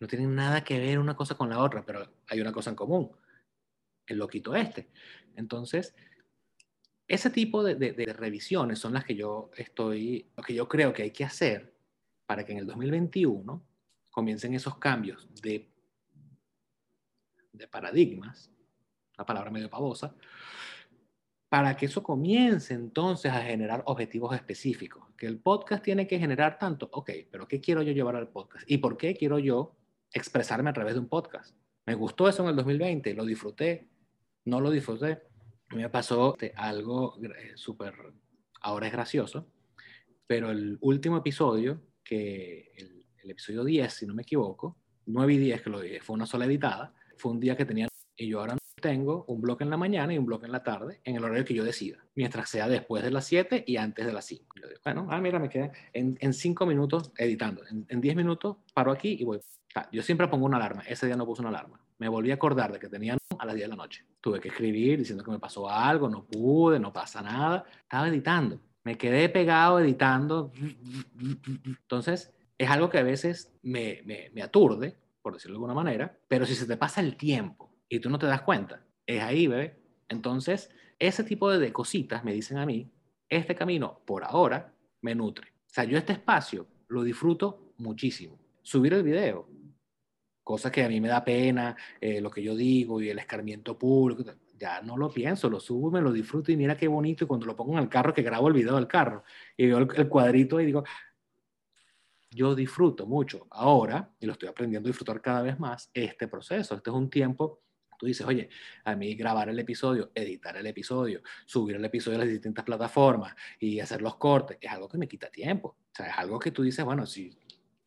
No tienen nada que ver una cosa con la otra, pero hay una cosa en común, el loquito este. Entonces, ese tipo de, de, de, revisiones son las que yo estoy, lo que yo creo que hay que hacer para que en el 2021 comiencen esos cambios de, de paradigmas, una palabra medio pavosa, para que eso comience entonces a generar objetivos específicos. Que el podcast tiene que generar tanto, ok, pero ¿qué quiero yo llevar al podcast? ¿Y por qué quiero yo expresarme a través de un podcast? Me gustó eso en el 2020, lo disfruté, no lo disfruté. Me pasó algo eh, súper, ahora es gracioso, pero el último episodio, que el, el, episodio 10, si no me equivoco, 9 y 10 que lo dije, fue una sola editada, fue un día que tenía, y yo ahora tengo un bloque en la mañana y un bloque en la tarde, en el horario que yo decida, mientras sea después de las 7 y antes de las 5. Yo digo, bueno, ah, mira, me quedé en 5 minutos editando, en 10 minutos paro aquí y voy. Yo siempre pongo una alarma, ese día no puse una alarma. Me volví a acordar de que tenía a las 10 de la noche. Tuve que escribir diciendo que me pasó algo, no pude, no pasa nada. Estaba editando, me quedé pegado editando. Entonces, es algo que a veces me, me, me aturde, por decirlo de alguna manera, pero si se te pasa el tiempo y tú no te das cuenta. Es ahí, bebé. Entonces, ese tipo de cositas me dicen a mí, este camino por ahora me nutre. O sea, yo este espacio lo disfruto muchísimo. Subir el video, cosa que a mí me da pena, eh, lo que yo digo y el escarmiento público, ya no lo pienso, lo subo, me lo disfruto y mira qué bonito. Y cuando lo pongo en el carro, que grabo el video del carro y veo el, el cuadrito y digo, yo disfruto mucho ahora, y lo estoy aprendiendo a disfrutar cada vez más, este proceso. Este es un tiempo Tú dices, oye, a mí grabar el episodio, editar el episodio, subir el episodio a las distintas plataformas y hacer los cortes, es algo que me quita tiempo. O sea, es algo que tú dices, bueno, si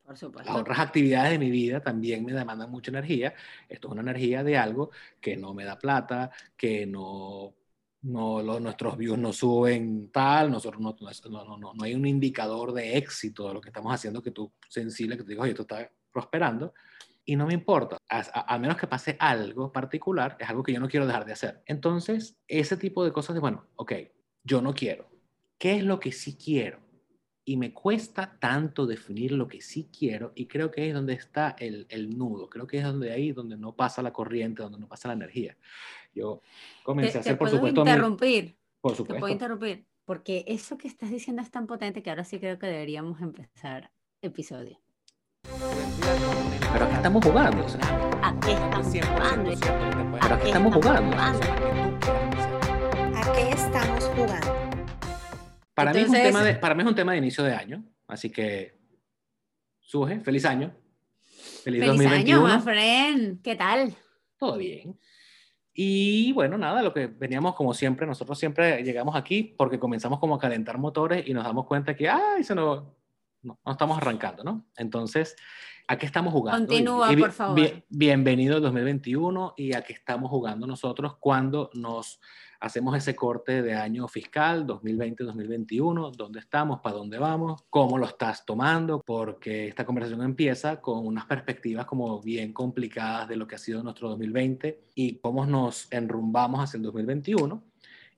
Por supuesto. las otras actividades de mi vida también me demandan mucha energía, esto es una energía de algo que no me da plata, que no no, los, nuestros views no suben tal, nosotros no, no, no, no, hay un indicador de éxito de lo que estamos haciendo que tú sensible, que te digas, oye, esto está prosperando, y no me importa, a, menos que pase algo particular, es algo que yo no quiero dejar de hacer. Entonces, ese tipo de cosas de, bueno, ok, yo no quiero. ¿Qué es lo que sí quiero? Y me cuesta tanto definir lo que sí quiero y creo que es donde está el, el nudo, creo que es donde ahí donde no pasa la corriente, donde no pasa la energía. Yo comencé te, a hacer, te por supuesto, interrumpir. Mi, por Te supuesto. puedo interrumpir. Porque eso que estás diciendo es tan potente que ahora sí creo que deberíamos empezar episodio. Pero aquí estamos jugando. O sea, ¿A qué estamos jugando? pero aquí estamos jugando. ¿A qué estamos jugando? Para, mí es un Entonces- tema de, para mí es un tema de inicio de año, así que, Suje, feliz año. Feliz, Feliz 2021. año, my friend. ¿Qué tal? Todo bien. Y bueno, nada, lo que veníamos como siempre, nosotros siempre llegamos aquí porque comenzamos como a calentar motores y nos damos cuenta que, ay, se nos, no, no estamos arrancando, ¿no? Entonces, ¿a qué estamos jugando? Continúa, Y- y por favor. bi- bienvenido al 2021 y a qué estamos jugando nosotros cuando nos hacemos ese corte de año fiscal 2020-2021, dónde estamos, para dónde vamos, cómo lo estás tomando, porque esta conversación empieza con unas perspectivas como bien complicadas de lo que ha sido nuestro 2020 y cómo nos enrumbamos hacia el 2021.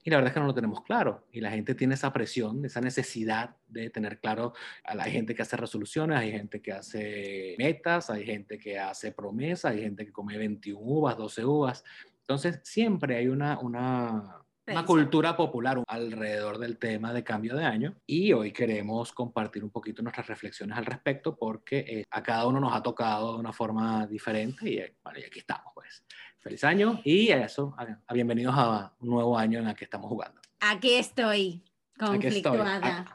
Y la verdad es que no lo tenemos claro. Y la gente tiene esa presión, esa necesidad de tener claro. Hay gente que hace resoluciones, hay gente que hace metas, hay gente que hace promesas, hay gente que come 21 uvas, 12 uvas. Entonces, siempre hay una, una, una cultura popular alrededor del tema de cambio de año y hoy queremos compartir un poquito nuestras reflexiones al respecto porque eh, a cada uno nos ha tocado de una forma diferente y, eh, bueno, y aquí estamos pues. Feliz año y a eso, a, a bienvenidos a un nuevo año en el que estamos jugando. Aquí estoy, Aquí estoy. conflictuada.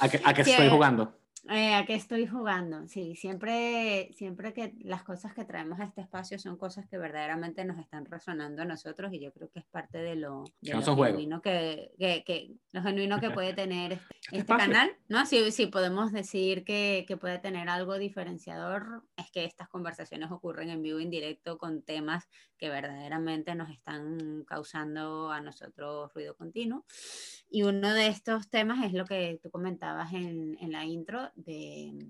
¿A qué, a qué Sí. estoy jugando? Eh, ¿A qué estoy jugando? Sí, siempre, siempre que las cosas que traemos a este espacio son cosas que verdaderamente nos están resonando a nosotros y yo creo que es parte de lo, de no lo genuino que, que, que- lo genuino que puede tener este, este canal, ¿no? Si, si podemos decir que, que puede tener algo diferenciador, es que estas conversaciones ocurren en vivo, en directo, con temas que verdaderamente nos están causando a nosotros ruido continuo. Y uno de estos temas es lo que tú comentabas en, en la intro de,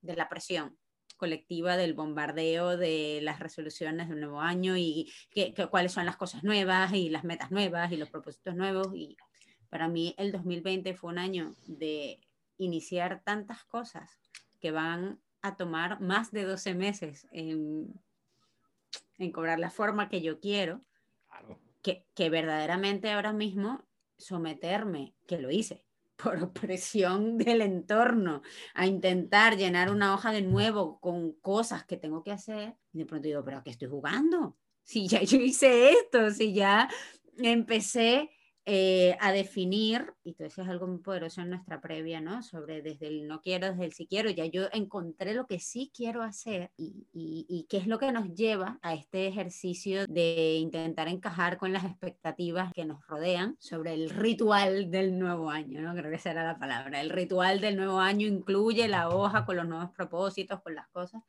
de la presión colectiva, del bombardeo de las resoluciones del nuevo año y que, que- cuáles son las cosas nuevas y las metas nuevas y los propósitos nuevos. Y para mí el 2020 fue un año de iniciar tantas cosas que van a tomar más de 12 meses en, en cobrar la forma que yo quiero, que, que verdaderamente ahora mismo someterme, que lo hice, por presión del entorno, a intentar llenar una hoja de nuevo con cosas que tengo que hacer, y de pronto digo, pero ¿a qué estoy jugando? Si ya yo hice esto, si ya empecé eh, a definir, y tú decías algo muy poderoso en nuestra previa, ¿no? Sobre desde el no quiero, desde el sí quiero, ya yo encontré lo que sí quiero hacer y, y, y, qué es lo que nos lleva a este ejercicio de intentar encajar con las expectativas que nos rodean sobre el ritual del nuevo año, ¿no? Creo que esa era la palabra. El ritual del nuevo año incluye la hoja con los nuevos propósitos, con las cosas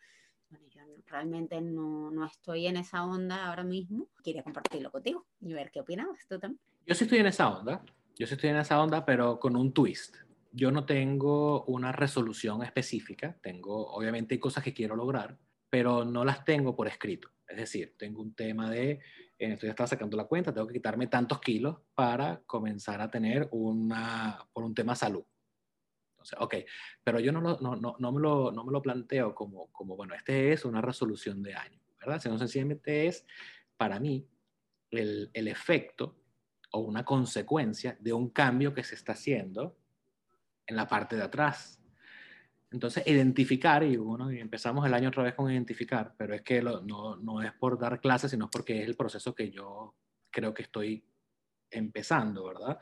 realmente no, no, estoy en esa onda ahora mismo. Quería compartirlo contigo y ver qué opinabas tú también. Yo sí estoy en esa onda, yo sí estoy en esa onda, pero con un twist. Yo no tengo una resolución específica, tengo obviamente cosas que quiero lograr, pero no las tengo por escrito. Es decir, tengo un tema de, en esto ya estaba sacando la cuenta, tengo que quitarme tantos kilos para comenzar a tener una, por un tema salud ok, pero yo no, no, no, no, me lo, no me lo planteo como, como, bueno, este es una resolución de año, ¿verdad? Sino sencillamente es, para mí, el, el efecto o una consecuencia de un cambio que se está haciendo en la parte de atrás. Entonces, identificar, y bueno, empezamos el año otra vez con identificar, pero es que no, no es por dar clases, sino porque es el proceso que yo creo que estoy empezando, ¿verdad?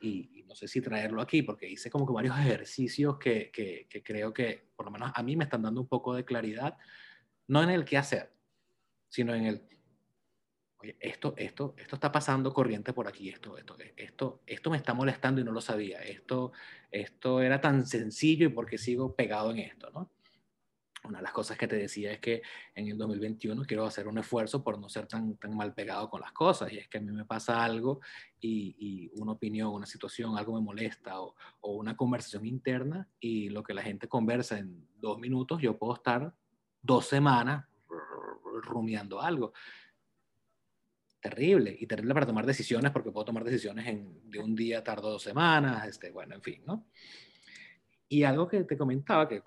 Y, no sé si traerlo aquí, porque hice como que varios ejercicios que, que, que, creo que, por lo menos a mí, me están dando un poco de claridad, no en el qué hacer, sino en el, oye, esto, esto, esto está pasando corriente por aquí, esto, esto, esto, esto me está molestando y no lo sabía, esto, esto era tan sencillo y porque sigo pegado en esto, ¿no? Una de las cosas que te decía es que en el 2021 quiero hacer un esfuerzo por no ser tan, tan mal pegado con las cosas. Y es que a mí me pasa algo y, y una opinión, una situación, algo me molesta o, o, una conversación interna y lo que la gente conversa en dos minutos, yo puedo estar dos semanas rumiando algo. Terrible, y terrible para tomar decisiones porque puedo tomar decisiones en, de un día, tardo dos semanas, este, bueno, en fin, ¿no? Y algo que te comentaba, que,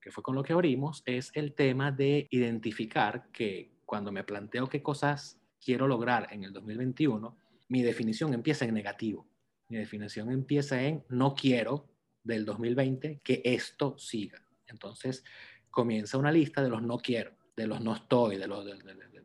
que, fue con lo que abrimos, es el tema de identificar que cuando me planteo qué cosas quiero lograr en el 2021, mi definición empieza en negativo. Mi definición empieza en no quiero del 2020 que esto siga. Entonces comienza una lista de los no quiero, de los no estoy, de los, de,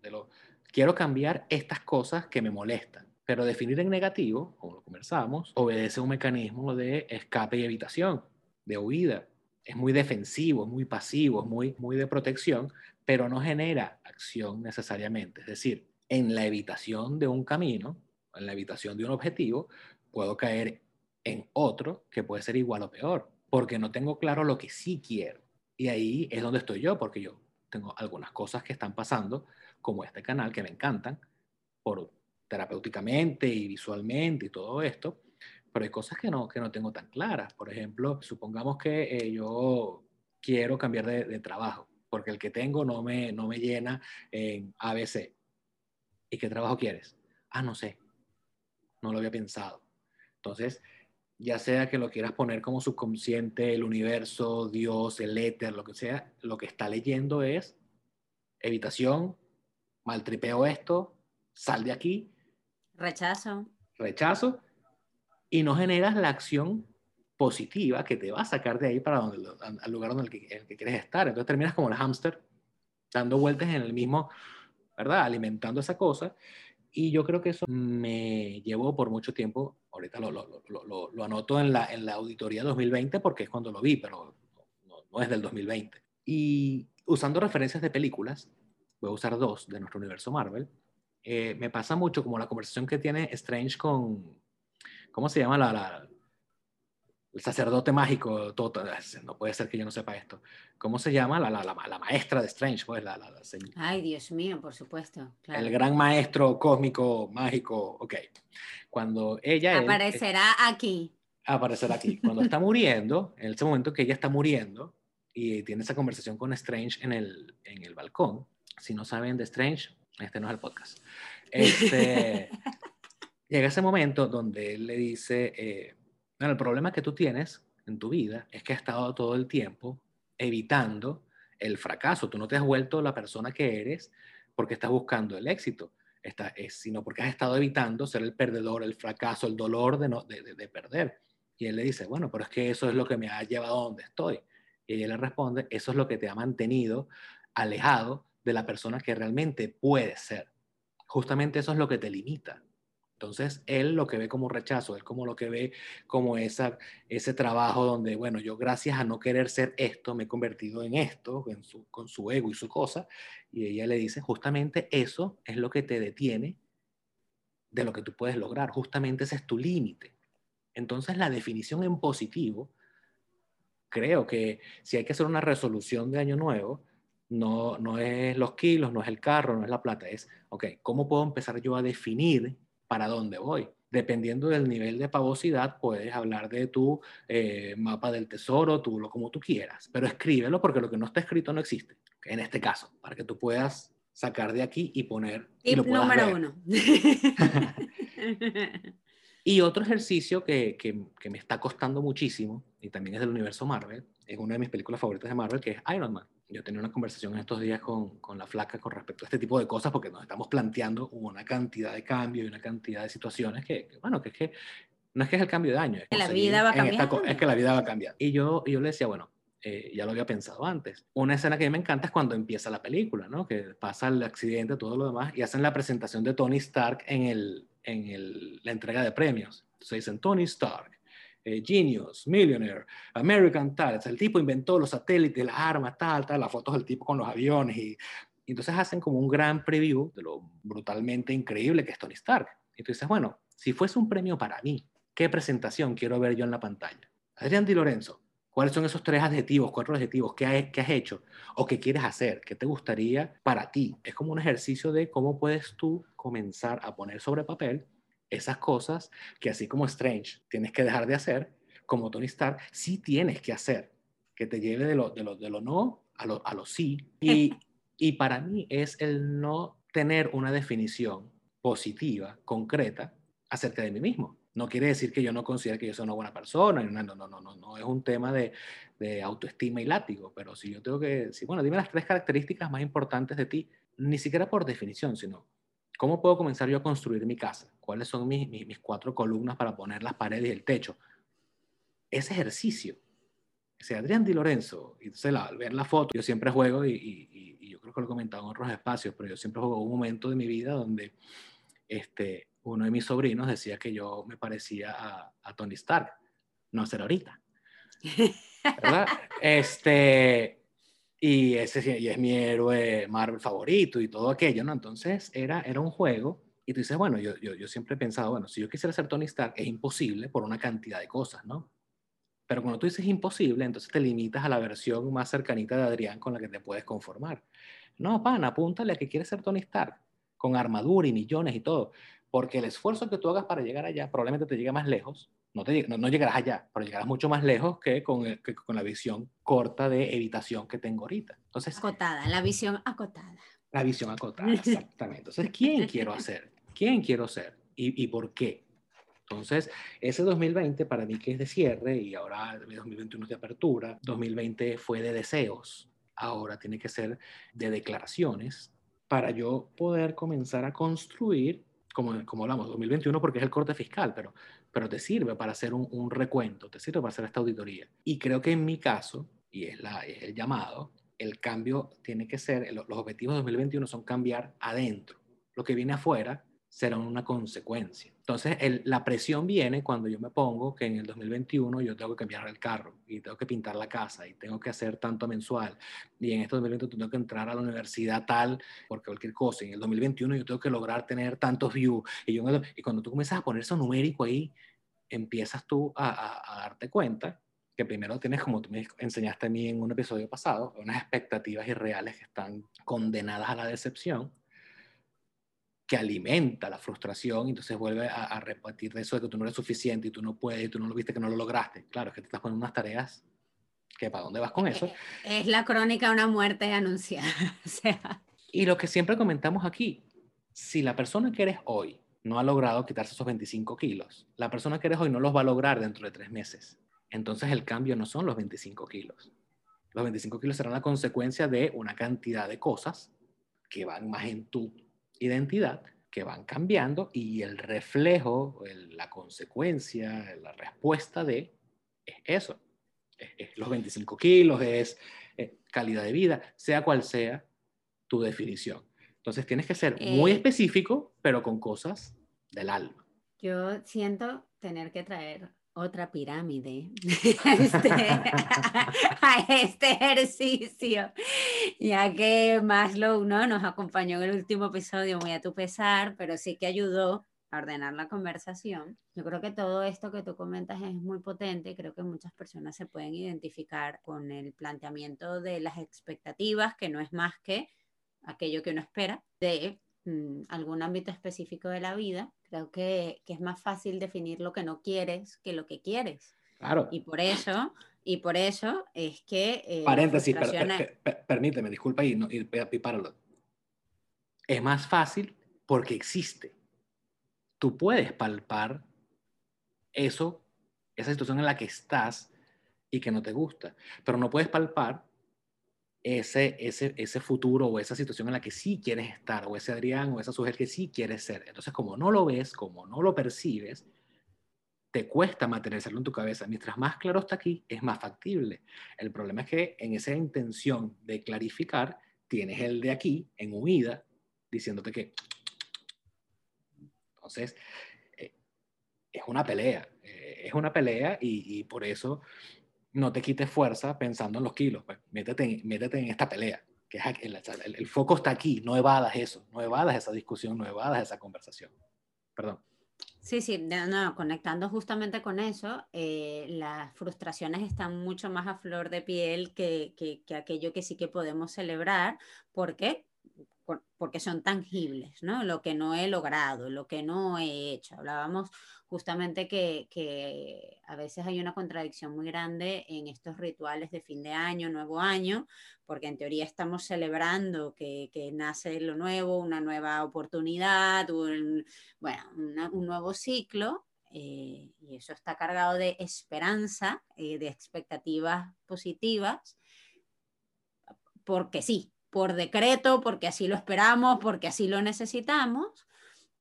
de los quiero cambiar estas cosas que me molestan. Pero definir en negativo, como lo conversamos, obedece a un mecanismo de escape y evitación de huida. Es muy defensivo, es muy pasivo, es muy, muy de protección, pero no genera acción necesariamente. Es decir, en la evitación de un camino, en la evitación de un objetivo, puedo caer en otro que puede ser igual o peor, porque no tengo claro lo que sí quiero. Y ahí es donde estoy yo, porque yo tengo algunas cosas que están pasando, como este canal, que me encantan, por terapéuticamente y visualmente y todo esto, pero hay cosas que no, que no tengo tan claras. Por ejemplo, supongamos que eh, yo quiero cambiar de, de, trabajo, porque el que tengo no me, no me llena en ABC. ¿Y qué trabajo quieres? Ah, no sé. No lo había pensado. Entonces, ya sea que lo quieras poner como subconsciente, el universo, Dios, el éter, lo que sea, lo que está leyendo es evitación, maltripeo esto, sal de aquí. Rechazo. Rechazo y no generas la acción positiva que te va a sacar de ahí para donde, al lugar donde el que, el que quieres estar. Entonces terminas como el hámster, dando vueltas en el mismo, ¿verdad? Alimentando esa cosa. Y yo creo que eso me llevó por mucho tiempo, ahorita lo, lo, lo, lo anoto en la, en la auditoría 2020 porque es cuando lo vi, pero no, no es del 2020. Y usando referencias de películas, voy a usar dos de nuestro universo Marvel, eh, me pasa mucho como la conversación que tiene Strange con, ¿Cómo se llama la, el sacerdote mágico? Todo, no puede ser que yo no sepa esto. ¿Cómo se llama? La, la, la maestra de Strange, pues, la, Ay, Dios mío, por supuesto. Claro. El gran maestro cósmico, mágico, ok. Cuando ella... Aparecerá aquí. Aparecerá aquí. Cuando está muriendo, en ese momento que ella está muriendo y tiene esa conversación con Strange en el, en el balcón, si no saben de Strange, este no es el podcast. Este, llega ese momento donde él le dice, eh, bueno, el problema que tú tienes en tu vida es que has estado todo el tiempo evitando el fracaso. Tú no te has vuelto la persona que eres porque estás buscando el éxito, está, es, sino porque has estado evitando ser el perdedor, el fracaso, el dolor de, no, de, de, perder. Y él le dice, bueno, pero es que eso es lo que me ha llevado a donde estoy. Y ella le responde, eso es lo que te ha mantenido alejado de la persona que realmente puedes ser. Justamente eso es lo que te limita. Entonces, él lo que ve como rechazo, él como lo que ve como esa, ese trabajo donde, bueno, yo gracias a no querer ser esto, me he convertido en esto, con su ego y su cosa, y ella le dice, justamente eso es lo que te detiene de lo que tú puedes lograr, justamente ese es tu límite. Entonces, la definición en positivo, creo que si hay que hacer una resolución de año nuevo, no, no es los kilos, no es el carro, no es la plata, es, ok, ¿cómo puedo empezar yo a definir para dónde voy. Dependiendo del nivel de pavosidad, puedes hablar de tu eh, mapa del tesoro, tú lo como tú quieras, pero escríbelo porque lo que no está escrito no existe. En este caso, para que tú puedas sacar de aquí y poner. Y número uno. y otro ejercicio que, que, que me está costando muchísimo, y también es del universo Marvel, es una de mis películas favoritas de Marvel, que es Iron Man yo tenía una conversación en estos días con, con, la flaca con respecto a este tipo de cosas, porque nos estamos planteando una cantidad de cambios y una cantidad de situaciones que, bueno, que es que no es que es el cambio de año. Es que la vida va a cambiar. es que la vida va a cambiar. Y yo, y yo le decía, bueno, eh, ya lo había pensado antes. Una escena que a mí me encanta es cuando empieza la película, ¿no? Que pasa el accidente, todo lo demás, y hacen la presentación de Tony Stark en, el, en el, la entrega de premios. Entonces dicen, Tony Stark, eh, genius, millionaire, American tal. el tipo inventó los satélites, las armas, tal, tal, las fotos del tipo con los aviones. Y, entonces hacen como un gran preview de lo brutalmente increíble que es Tony Stark. Y tú dices, bueno, si fuese un premio para mí, ¿qué presentación quiero ver yo en la pantalla? Adrián Di Lorenzo, ¿cuáles son esos tres adjetivos, cuatro adjetivos que has, que has hecho o que quieres hacer? ¿Qué te gustaría para ti? Es como un ejercicio de cómo puedes tú comenzar a poner sobre papel esas cosas que así como Strange tienes que dejar de hacer, como Tony Stark, sí tienes que hacer, que te lleve de lo, de lo, de lo no a lo, a lo sí. Y, y para mí es el no tener una definición positiva, concreta, acerca de mí mismo. No quiere decir que yo no considere que yo soy una buena persona, no, no, no, no, no, es un tema de, de autoestima y látigo, pero si yo tengo que decir, bueno, dime las tres características más importantes de ti, ni siquiera por definición, sino ¿Cómo puedo comenzar yo a construir mi casa? ¿Cuáles son mis, mis, cuatro columnas para poner las paredes y el techo? Ese ejercicio. Ese Adrián Di Lorenzo, entonces al ver la foto, yo siempre juego, y, y, y, yo creo que lo he comentado en otros espacios, pero yo siempre juego un momento de mi vida donde este, uno de mis sobrinos decía que yo me parecía a, a Tony Stark. No ser ahorita. ¿Verdad? este, y ese y es mi héroe Marvel favorito y todo aquello, ¿no? Entonces era, era un juego y tú dices, bueno, yo, yo, yo siempre he pensado, bueno, si yo quisiera ser Tony Stark es imposible por una cantidad de cosas, ¿no? Pero cuando tú dices imposible, entonces te limitas a la versión más cercanita de Adrián con la que te puedes conformar. No, pan, apúntale a que quieres ser Tony Stark, con armadura y millones y todo, porque el esfuerzo que tú hagas para llegar allá probablemente te llegue más lejos no, no, llegarás allá, pero llegarás mucho más lejos que con, con la visión corta de evitación que tengo ahorita. Entonces, acotada, la visión acotada. La visión acotada, exactamente. Entonces, ¿quién quiero hacer? ¿Quién quiero ser? ¿Y, y por qué? Entonces, ese 2020 para mí que es de cierre y ahora 2021 es de apertura, 2020 fue de deseos, ahora tiene que ser de declaraciones para yo poder comenzar a construir como, como hablamos, 2021 porque es el corte fiscal, pero, pero te sirve para hacer un, recuento, te sirve para hacer esta auditoría. Y creo que en mi caso, y es, la, es el llamado, el cambio tiene que ser, los objetivos de 2021 son cambiar adentro. Lo que viene afuera será una consecuencia. Entonces, la presión viene cuando yo me pongo que en el 2021 yo tengo que cambiar el carro y tengo que pintar la casa y tengo que hacer tanto mensual y en este 2021 tengo que entrar a la universidad tal porque cualquier cosa. En el 2021 yo tengo que lograr tener tantos views. Y, yo, y cuando tú comienzas a poner eso numérico ahí, empiezas tú a, a darte cuenta que primero tienes, como tú me enseñaste a mí en un episodio pasado, unas expectativas irreales que están condenadas a la decepción que alimenta la frustración y entonces vuelve a, repetir eso de que tú no eres suficiente y tú no puedes y tú no lo viste que no lo lograste. Claro, es que te estás poniendo unas tareas que para dónde vas con eso. Es la crónica de una muerte anunciada. Y lo que siempre comentamos aquí, si la persona que eres hoy no ha logrado quitarse esos 25 kilos, la persona que eres hoy no los va a lograr dentro de tres meses. Entonces el cambio no son los 25 kilos. Los 25 kilos serán la consecuencia de una cantidad de cosas que van más en tu identidad, que van cambiando y el reflejo, la consecuencia, la respuesta de es eso. Es, los 25 kilos, es, calidad de vida, sea cual sea tu definición. Entonces tienes que ser muy eh, específico, pero con cosas del alma. Yo siento tener que traer otra pirámide este, a este ejercicio, ya que Maslow ¿no? nos acompañó en el último episodio muy a tu pesar, pero sí que ayudó a ordenar la conversación. Yo creo que todo esto que tú comentas es muy potente, creo que muchas personas se pueden identificar con el planteamiento de las expectativas, que no es más que aquello que uno espera de Mm, algún ámbito específico de la vida, creo que, que, es más fácil definir lo que no quieres que lo que quieres. Claro. Y por eso, y por eso es que... Eh, Paréntesis, permíteme, disculpa y, no, y, páralo. Es más fácil porque existe. Tú puedes palpar eso, esa situación en la que estás y que no te gusta, pero no puedes palpar ese, ese, ese futuro o esa situación en la que sí quieres estar, o ese Adrián o esa mujer que sí quieres ser. Entonces, como no lo ves, como no lo percibes, te cuesta materializarlo en tu cabeza. Mientras más claro está aquí, es más factible. El problema es que en esa intención de clarificar, tienes el de aquí en huida, diciéndote que... Entonces, eh, es una pelea, eh, es una pelea y, y por eso no te quites fuerza pensando en los kilos, pues métete, métete en esta pelea, que es el, el, foco está aquí, no evadas eso, no evadas esa discusión, no evadas esa conversación. Perdón. Sí, sí, no, conectando justamente con eso, eh, las frustraciones están mucho más a flor de piel que, que, que, aquello que sí que podemos celebrar, porque porque son tangibles, ¿no? Lo que no he logrado, lo que no he hecho. Hablábamos justamente que, a veces hay una contradicción muy grande en estos rituales de fin de año, nuevo año, porque en teoría estamos celebrando que, nace lo nuevo, una nueva oportunidad, un, bueno, un nuevo ciclo, eh, y eso está cargado de esperanza, eh, de expectativas positivas, porque sí, por decreto, porque así lo esperamos, porque así lo necesitamos,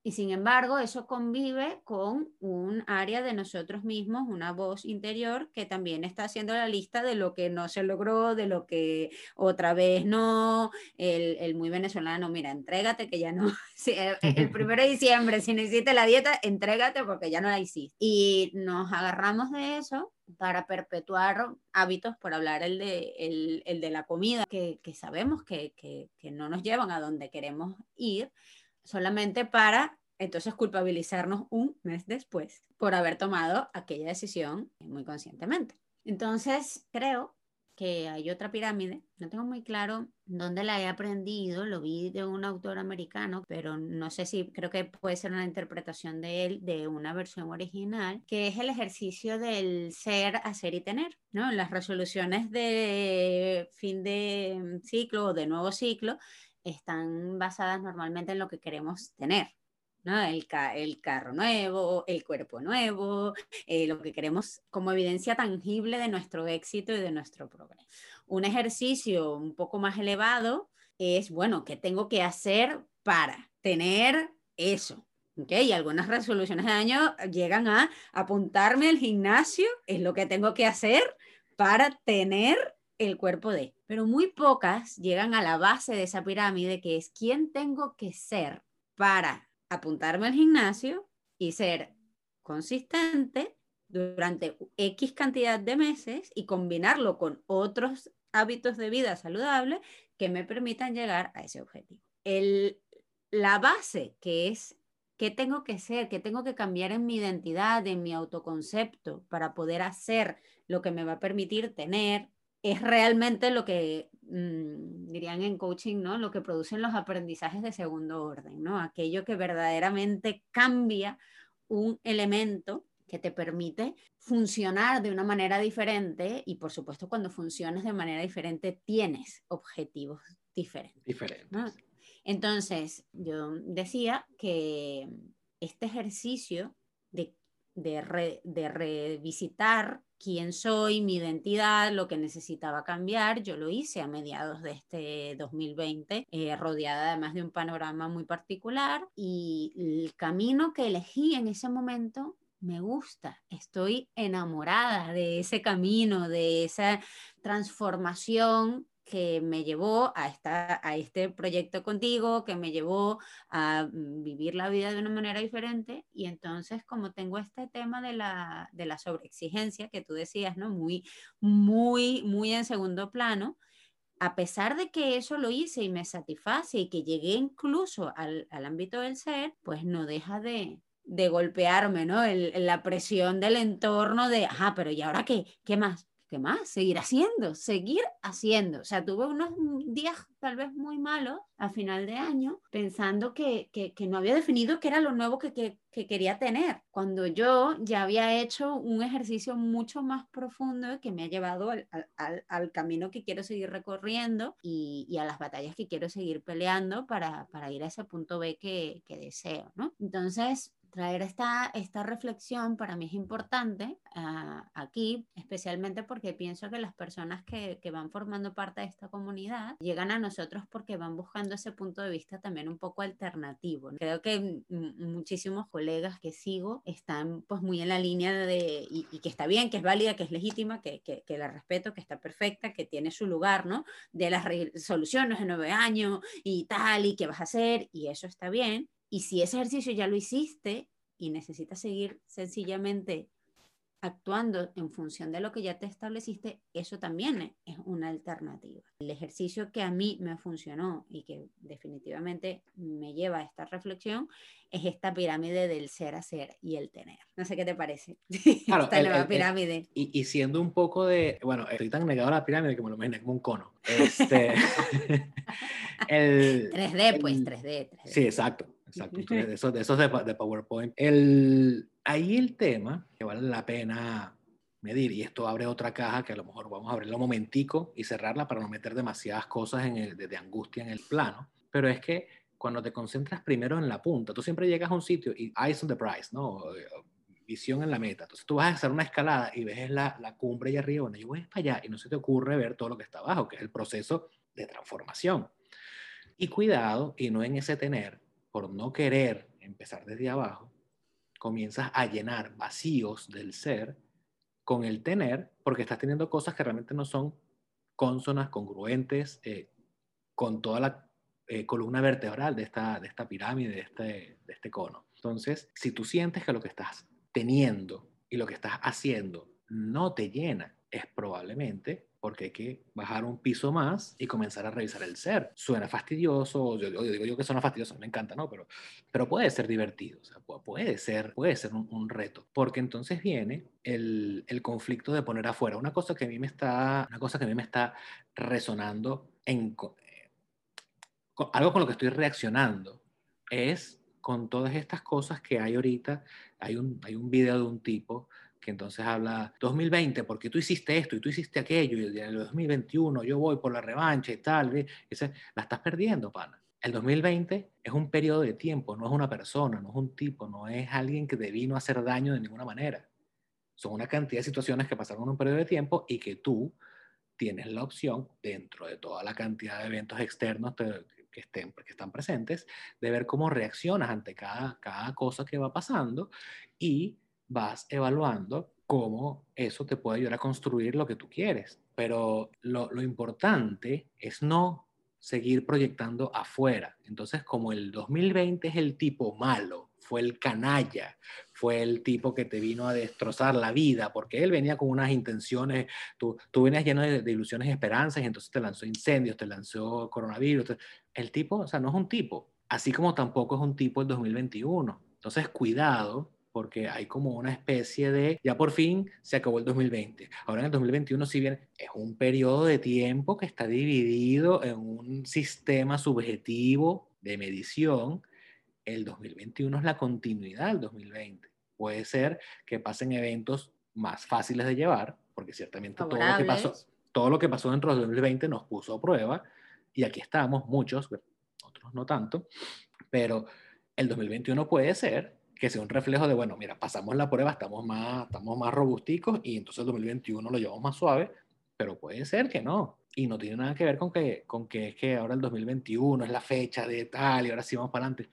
y sin embargo, eso convive con un área de nosotros mismos, una voz interior que también está haciendo la lista de lo que no se logró, de lo que otra vez no, el, muy venezolano, mira, entrégate que ya no, el, primero de diciembre, si no hiciste la dieta, entrégate porque ya no la hiciste. Y nos agarramos de eso para perpetuar hábitos, por hablar el de, el, de la comida, que, sabemos que, que, que no nos llevan a donde queremos ir solamente para entonces culpabilizarnos un mes después por haber tomado aquella decisión muy conscientemente. Entonces, creo que hay otra pirámide, no tengo muy claro dónde la he aprendido, lo vi de un autor americano, pero no sé si creo que puede ser una interpretación de él, de una versión original, que es el ejercicio del ser, hacer y tener, ¿no? Las resoluciones de fin de ciclo o de nuevo ciclo están basadas normalmente en lo que queremos tener, ¿no? El, el, carro nuevo, el cuerpo nuevo, eh, lo que queremos como evidencia tangible de nuestro éxito y de nuestro progreso. Un ejercicio un poco más elevado es, bueno, ¿qué tengo que hacer para tener eso? ¿Okay? Y algunas resoluciones de año llegan a apuntarme al gimnasio, es lo que tengo que hacer para tener el cuerpo de. Pero muy pocas llegan a la base de esa pirámide, que es quién tengo que ser para apuntarme al gimnasio y ser consistente durante X cantidad de meses y combinarlo con otros hábitos de vida saludables que me permitan llegar a ese objetivo. El, la base que es qué tengo que ser, qué tengo que cambiar en mi identidad, en mi autoconcepto para poder hacer lo que me va a permitir tener es realmente lo que mm, dirían en coaching, ¿no? Lo que producen los aprendizajes de segundo orden, ¿no? Aquello que verdaderamente cambia un elemento que te permite funcionar de una manera diferente y por supuesto cuando funciones de manera diferente tienes objetivos diferentes. Diferentes. Entonces, yo decía que este ejercicio de, de, de revisitar quién soy, mi identidad, lo que necesitaba cambiar. Yo lo hice a mediados de este 2020, eh, rodeada además de un panorama muy particular y el camino que elegí en ese momento me gusta, estoy enamorada de ese camino, de esa transformación que me llevó a, esta, a este proyecto contigo, que me llevó a vivir la vida de una manera diferente. Y entonces, como tengo este tema de la, de la sobreexigencia que tú decías, ¿no? Muy, muy, muy en segundo plano, a pesar de que eso lo hice y me satisface y que llegué incluso al, al ámbito del ser, pues no deja de, de golpearme, ¿no? El, la presión del entorno de, ajá, pero ¿y ahora qué? ¿Qué más? ¿Qué más? Seguir haciendo, seguir haciendo. O sea, tuve unos días tal vez muy malos a final de año pensando que, que, no había definido qué era lo nuevo que, que, quería tener, cuando yo ya había hecho un ejercicio mucho más profundo que me ha llevado al, al, al camino que quiero seguir recorriendo y, y, a las batallas que quiero seguir peleando para, para ir a ese punto B que, deseo, ¿no? Entonces, traer esta, esta reflexión para mí es importante uh, aquí, especialmente porque pienso que las personas que, que, van formando parte de esta comunidad llegan a nosotros porque van buscando ese punto de vista también un poco alternativo. Creo que muchísimos colegas que sigo están pues muy en la línea de, y, y que está bien, que es válida, que es legítima, que, que, que, la respeto, que está perfecta, que tiene su lugar, ¿no? De las soluciones de nueve años y tal, y qué vas a hacer, y eso está bien y si ese ejercicio ya lo hiciste y necesitas seguir sencillamente actuando en función de lo que ya te estableciste, eso también es una alternativa. El ejercicio que a mí me funcionó y que definitivamente me lleva a esta reflexión es esta pirámide del ser a ser y el tener. No sé qué te parece. Claro, esta nueva pirámide. y, siendo un poco de, bueno, estoy tan negado a la pirámide que me lo imaginé como un cono. Este, el, 3D, pues, 3D, 3D. Sí, exacto. Exacto, de esos, de, esos de, de, PowerPoint. El, ahí el tema que vale la pena medir, y esto abre otra caja que a lo mejor vamos a abrirla un momentico y cerrarla para no meter demasiadas cosas en el, de, de angustia en el plano, pero es que cuando te concentras primero en la punta, tú siempre llegas a un sitio y eyes on the prize, ¿no? Visión en la meta. Entonces tú vas a hacer una escalada y ves la, la cumbre y arriba, bueno, yo voy para allá y no se te ocurre ver todo lo que está abajo, que es el proceso de transformación. Y cuidado, y no en ese tener, por no querer empezar desde abajo, comienzas a llenar vacíos del ser con el tener, porque estás teniendo cosas que realmente no son consonas, congruentes, eh, con toda la eh, columna vertebral de esta, de esta pirámide, de este, de este cono. Entonces, si tú sientes que lo que estás teniendo y lo que estás haciendo no te llena, es probablemente porque hay que bajar un piso más y comenzar a revisar el ser. Suena fastidioso, yo, digo yo que suena fastidioso, me encanta, ¿no? Pero, pero puede ser divertido, o sea, puede ser, puede ser un, reto, porque entonces viene el, el, conflicto de poner afuera. Una cosa que a mí me está, una cosa que a mí me está resonando en algo con lo que estoy reaccionando es con todas estas cosas que hay ahorita. Hay un, hay un video de un tipo que entonces habla 2020, porque tú hiciste esto y tú hiciste aquello, y en el 2021 yo voy por la revancha y tal, ese, la estás perdiendo, pana. El 2020 es un periodo de tiempo, no es una persona, no es un tipo, no es alguien que te vino a hacer daño de ninguna manera. Son una cantidad de situaciones que pasaron en un periodo de tiempo y que tú tienes la opción, dentro de toda la cantidad de eventos externos que, estén, que están presentes, de ver cómo reaccionas ante cada, cada cosa que va pasando y vas evaluando cómo eso te puede ayudar a construir lo que tú quieres. Pero lo, importante es no seguir proyectando afuera. Entonces, como el 2020 es el tipo malo, fue el canalla, fue el tipo que te vino a destrozar la vida, porque él venía con unas intenciones, tú, tú venías lleno de, de, ilusiones y esperanzas, y entonces te lanzó incendios, te lanzó coronavirus. El tipo, o sea, no es un tipo, así como tampoco es un tipo el 2021. Entonces, cuidado porque hay como una especie de, ya por fin se acabó el 2020. Ahora en el 2021, si bien es un periodo de tiempo que está dividido en un sistema subjetivo de medición, el 2021 es la continuidad del 2020. Puede ser que pasen eventos más fáciles de llevar, porque ciertamente todo lo, que pasó, todo lo que pasó dentro del 2020 nos puso a prueba, y aquí estamos, muchos, otros no tanto, pero el 2021 puede ser que sea un reflejo de, bueno, mira, pasamos la prueba, estamos más, estamos más robusticos y entonces el 2021 lo llevamos más suave, pero puede ser que no. Y no tiene nada que ver con que, con que es que ahora el 2021 es la fecha de tal y ahora sí vamos para adelante.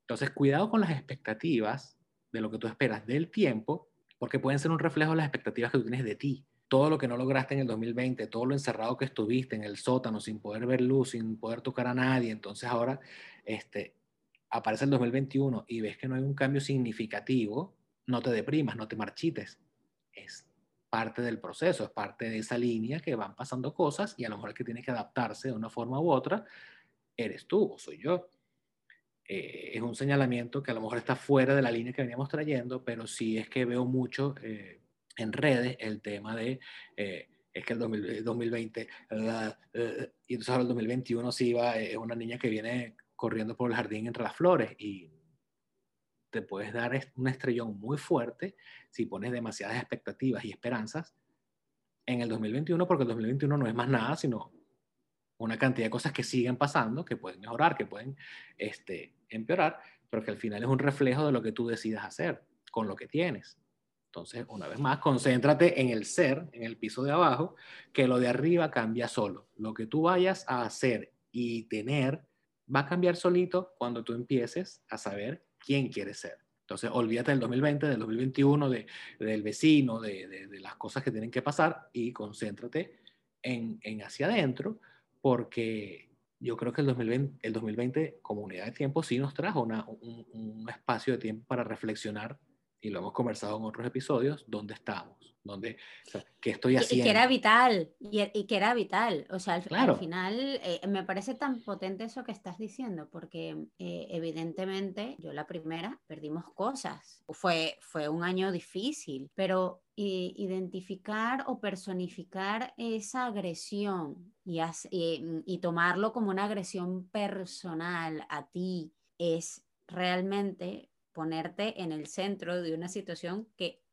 Entonces, cuidado con las expectativas de lo que tú esperas del tiempo, porque pueden ser un reflejo de las expectativas que tú tienes de ti. Todo lo que no lograste en el 2020, todo lo encerrado que estuviste en el sótano sin poder ver luz, sin poder tocar a nadie, entonces ahora este, aparece el 2021 y ves que no hay un cambio significativo, no te deprimas, no te marchites. Es parte del proceso, es parte de esa línea que van pasando cosas y a lo mejor el que tiene que adaptarse de una forma u otra eres tú o soy yo. Eh, es un señalamiento que a lo mejor está fuera de la línea que veníamos trayendo, pero sí es que veo mucho eh, en redes el tema de eh, es que el 2020 y entonces ahora el 2021 sí va, es una niña que viene corriendo por el jardín entre las flores y te puedes dar un estrellón muy fuerte si pones demasiadas expectativas y esperanzas en el 2021, porque el 2021 no es más nada, sino una cantidad de cosas que siguen pasando, que pueden mejorar, que pueden este, empeorar, pero que al final es un reflejo de lo que tú decidas hacer con lo que tienes. Entonces, una vez más, concéntrate en el ser, en el piso de abajo, que lo de arriba cambia solo. Lo que tú vayas a hacer y tener va a cambiar solito cuando tú empieces a saber quién quieres ser. Entonces, olvídate del 2020, del 2021, de, del vecino, de, de, las cosas que tienen que pasar y concéntrate en, en hacia adentro, porque yo creo que el 2020, el 2020 como unidad de tiempo sí nos trajo una, un, un espacio de tiempo para reflexionar y lo hemos conversado en otros episodios, dónde estamos, dónde, qué estoy haciendo. Y, que era vital, y, que era vital. O sea, al, final eh, me parece tan potente eso que estás diciendo, porque eh, evidentemente yo la primera perdimos cosas. Fue, fue un año difícil, pero identificar o personificar esa agresión y, y tomarlo como una agresión personal a ti es realmente ponerte en el centro de una situación que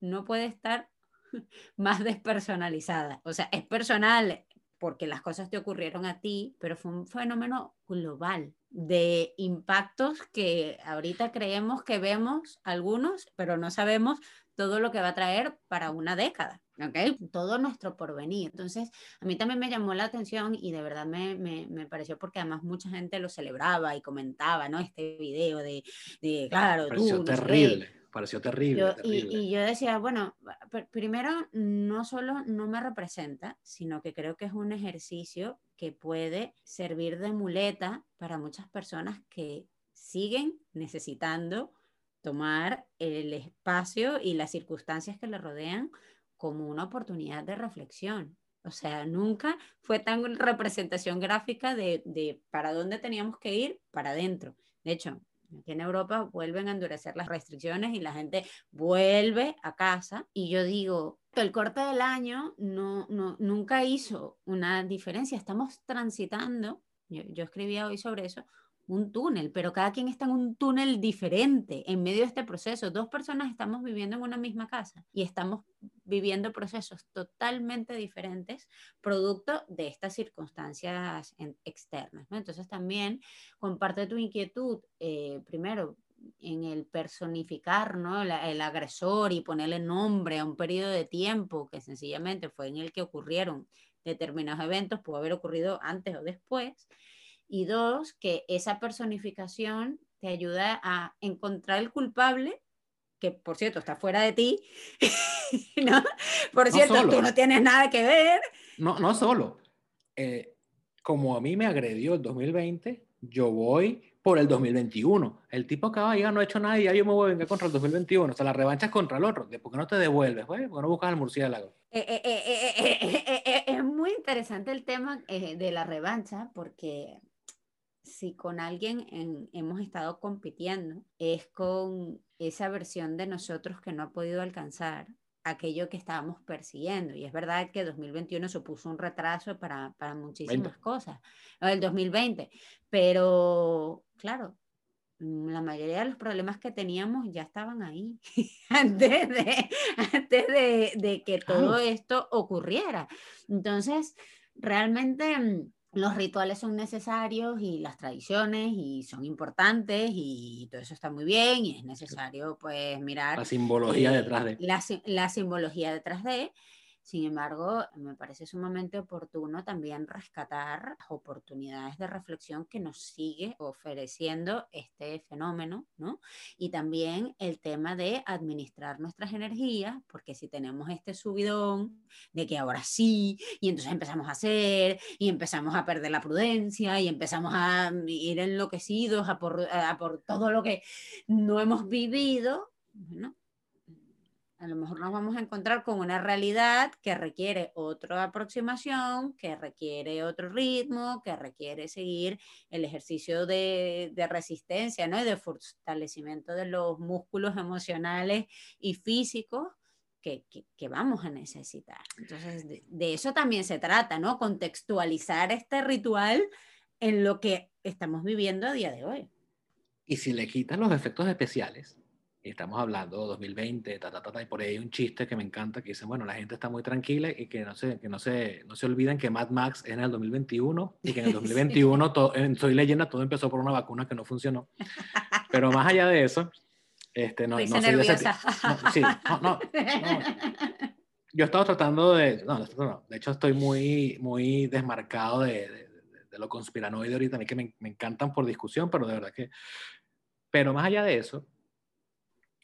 no puede estar más despersonalizada. O sea, es personal porque las cosas te ocurrieron a ti, pero fue un fenómeno global de impactos que ahorita creemos que vemos algunos, pero no sabemos todo lo que va a traer para una década. ¿okay? Todo nuestro porvenir. Entonces, a mí también me llamó la atención y de verdad me, me, me pareció porque además mucha gente lo celebraba y comentaba, ¿no? Este video de, de claro, tú. Terrible. Pareció terrible, Y, y, yo decía, bueno, primero, no solo no me representa, sino que creo que es un ejercicio que puede servir de muleta para muchas personas que siguen necesitando tomar el espacio y las circunstancias que le rodean como una oportunidad de reflexión. O sea, nunca fue tan representación gráfica de, de para dónde teníamos que ir para adentro. De hecho, aquí en Europa vuelven a endurecer las restricciones y la gente vuelve a casa. Y yo digo, el corte del año no, no, nunca hizo una diferencia. Estamos transitando, yo, yo escribía hoy sobre eso, un túnel, pero cada quien está en un túnel diferente en medio de este proceso. Dos personas estamos viviendo en una misma casa y estamos viviendo procesos totalmente diferentes producto de estas circunstancias externas. Entonces también comparte tu inquietud, eh, primero, en el personificar ¿no? el agresor y ponerle nombre a un periodo de tiempo que sencillamente fue en el que ocurrieron determinados eventos, pudo haber ocurrido antes o después, y dos, que esa personificación te ayuda a encontrar el culpable, que por cierto está fuera de ti, ¿no? Por cierto, tú no tienes nada que ver. No, no solo. Eh, como a mí me agredió el 2020, yo voy por el 2021. El tipo acaba ya no ha hecho nada y ya yo me voy a vengar contra el 2021. O sea, la revancha es contra el otro. ¿Por qué no te devuelves? ¿Por qué no buscas al murciélago? Eh, eh, es muy interesante el tema de la revancha porque si con alguien hemos estado compitiendo, es con esa versión de nosotros que no ha podido alcanzar aquello que estábamos persiguiendo. Y es verdad que 2021 supuso un retraso para, para muchísimas cosas, el 2020, pero claro, la mayoría de los problemas que teníamos ya estaban ahí antes, de, antes de, de que todo esto ocurriera. Entonces, realmente mm, los rituales son necesarios y las tradiciones y son importantes y todo eso está muy bien y es necesario pues mirar la simbología eh, detrás de. la, la simbología detrás de sin embargo, me parece sumamente oportuno también rescatar las oportunidades de reflexión que nos sigue ofreciendo este fenómeno, ¿no? Y también el tema de administrar nuestras energías, porque si tenemos este subidón de que ahora sí, y entonces empezamos a hacer, y empezamos a perder la prudencia, y empezamos a ir enloquecidos por, a por todo lo que no hemos vivido, ¿no? A lo mejor nos vamos a encontrar con una realidad que requiere otra aproximación, que requiere otro ritmo, que requiere seguir el ejercicio de, resistencia ¿no? y de fortalecimiento de los músculos emocionales y físicos que, vamos a necesitar. Entonces, de, de, eso también se trata, ¿no? Contextualizar este ritual en lo que estamos viviendo a día de hoy. Y si le quitan los efectos especiales, estamos hablando 2020, ta, ta, ta, y por ahí hay un chiste que me encanta que dicen, bueno, la gente está muy tranquila y que no se, que no se, no se olviden que Mad Max es en el 2021 y que en el 2021, todo, en Soy Leyenda, todo empezó por una vacuna que no funcionó. Pero más allá de eso, este, no, no soy de ese, sí, no, no, Yo he estado tratando de, no, no, de hecho estoy muy, muy desmarcado de, de, de lo conspiranoide ahorita, a mí que me, me encantan por discusión, pero de verdad que, pero más allá de eso,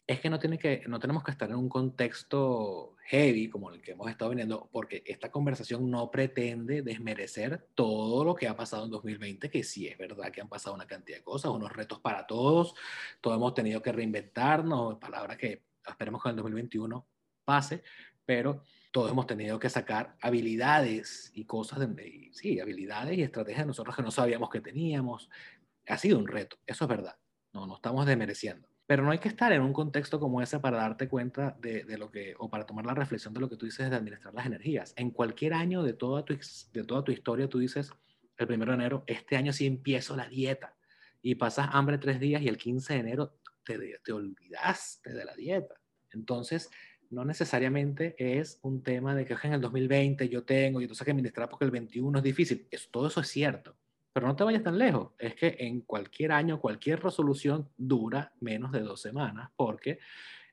es que no, tiene que no tenemos que estar en un contexto heavy como el que hemos estado viendo, porque esta conversación no pretende desmerecer todo lo que ha pasado en 2020, que sí es verdad que han pasado una cantidad de cosas, unos retos para todos, todos hemos tenido que reinventarnos, palabras que esperemos que en el 2021 pase, pero todos hemos tenido que sacar habilidades y cosas, de, sí, habilidades y estrategias de nosotros que no sabíamos que teníamos. Ha sido un reto, eso es verdad, no, no estamos desmereciendo pero no hay que estar en un contexto como ese para darte cuenta de, lo que, o para tomar la reflexión de lo que tú dices de administrar las energías. En cualquier año de toda tu, de toda tu historia, tú dices, el primero de enero, este año sí empiezo la dieta. Y pasas hambre tres días y el 15 de enero te, te olvidaste de la dieta. Entonces, no necesariamente es un tema de que en el 2020 yo tengo y entonces que administrar porque el 21 es difícil. Eso, todo eso es cierto. Pero no te vayas tan lejos. Es que en cualquier año, cualquier resolución dura menos de dos semanas porque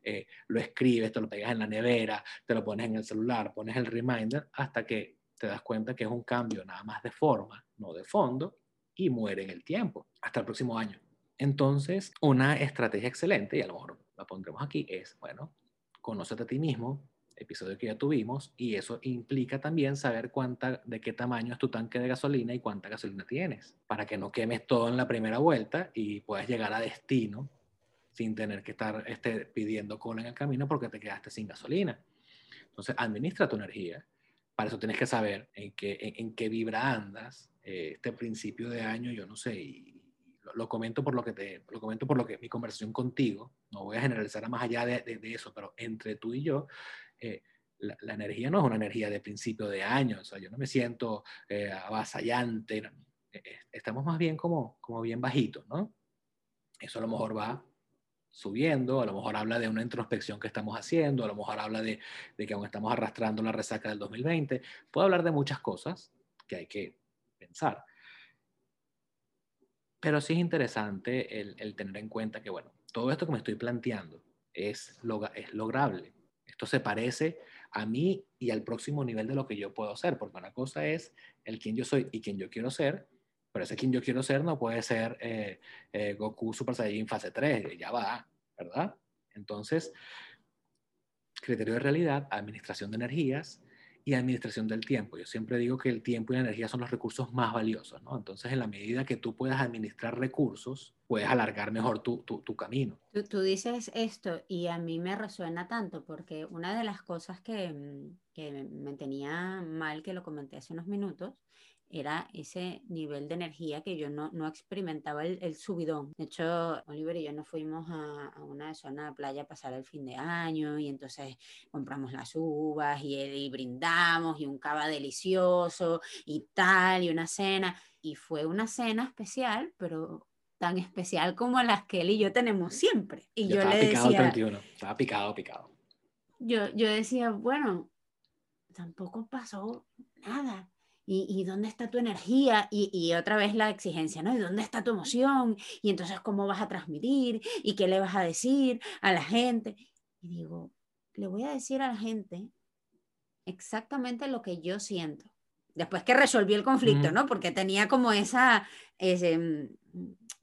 eh, lo escribes, te lo pegas en la nevera, te lo pones en el celular, pones el reminder hasta que te das cuenta que es un cambio nada más de forma, no de fondo, y muere en el tiempo. Hasta el próximo año. Entonces, una estrategia excelente, y a lo mejor la pondremos aquí, es, bueno, conócete a ti mismo, episodio que ya tuvimos, y eso implica también saber cuánta, de qué tamaño es tu tanque de gasolina y cuánta gasolina tienes, para que no quemes todo en la primera vuelta y puedas llegar a destino sin tener que estar este, pidiendo cola en el camino porque te quedaste sin gasolina. Entonces, administra tu energía. Para eso tienes que saber en qué, en, qué vibra andas. Eh, este principio de año, yo no sé, y, lo, comento por lo que te, lo comento por lo que mi conversación contigo, no voy a generalizar más allá de, de, de, eso, pero entre tú y yo, eh, la, energía no es una energía de principio de año, o sea, yo no me siento eh, avasallante, eh, estamos más bien como, como bien bajitos, ¿no? Eso a lo mejor va subiendo, a lo mejor habla de una introspección que estamos haciendo, a lo mejor habla de, de que aún estamos arrastrando la resaca del 2020, puede hablar de muchas cosas que hay que pensar. Pero sí es interesante el, el, tener en cuenta que, bueno, todo esto que me estoy planteando es, es lograble esto se parece a mí y al próximo nivel de lo que yo puedo ser, porque una cosa es el quien yo soy y quien yo quiero ser, pero ese quien yo quiero ser no puede ser eh, eh, Goku Super Saiyan fase 3, ya va, ¿verdad? Entonces, criterio de realidad, administración de energías, y administración del tiempo. Yo siempre digo que el tiempo y la energía son los recursos más valiosos, ¿no? Entonces, en la medida que tú puedas administrar recursos, puedes alargar mejor tu, tu, tu camino. Tú, tú, dices esto y a mí me resuena tanto porque una de las cosas que, mm, que me tenía mal, que lo comenté hace unos minutos, era ese nivel de energía que yo no, no experimentaba el, subidón. De hecho, Oliver y yo nos fuimos a, a, una zona de playa a pasar el fin de año y entonces compramos las uvas y, y brindamos y un cava delicioso y tal y una cena. Y fue una cena especial, pero tan especial como las que él y yo tenemos siempre. Y yo, le picado decía... 31, estaba picado, picado. Yo, yo decía, bueno, tampoco pasó nada ¿Y, dónde está tu energía? Y, y, otra vez la exigencia, ¿no? ¿Y dónde está tu emoción? Y entonces, ¿cómo vas a transmitir? ¿Y qué le vas a decir a la gente? Y digo, le voy a decir a la gente exactamente lo que yo siento. Después que resolví el conflicto, ¿no? Porque tenía como esa, ese,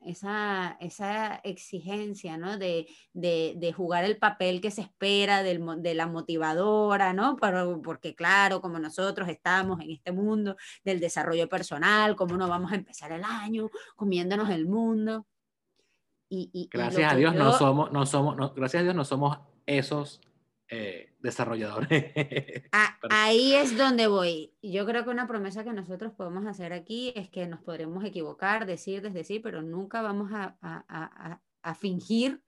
esa, esa exigencia, ¿no? De, de, de, jugar el papel que se espera del, de la motivadora, ¿no? Pero, porque claro, como nosotros estamos en este mundo del desarrollo personal, cómo no vamos a empezar el año comiéndonos el mundo. Y, y gracias a Dios no somos, no somos, no, gracias a Dios no somos esos eh, desarrolladores. ahí es donde voy. Yo creo que una promesa que nosotros podemos hacer aquí es que nos podremos equivocar, decir, desdecir, pero nunca vamos a, a, fingir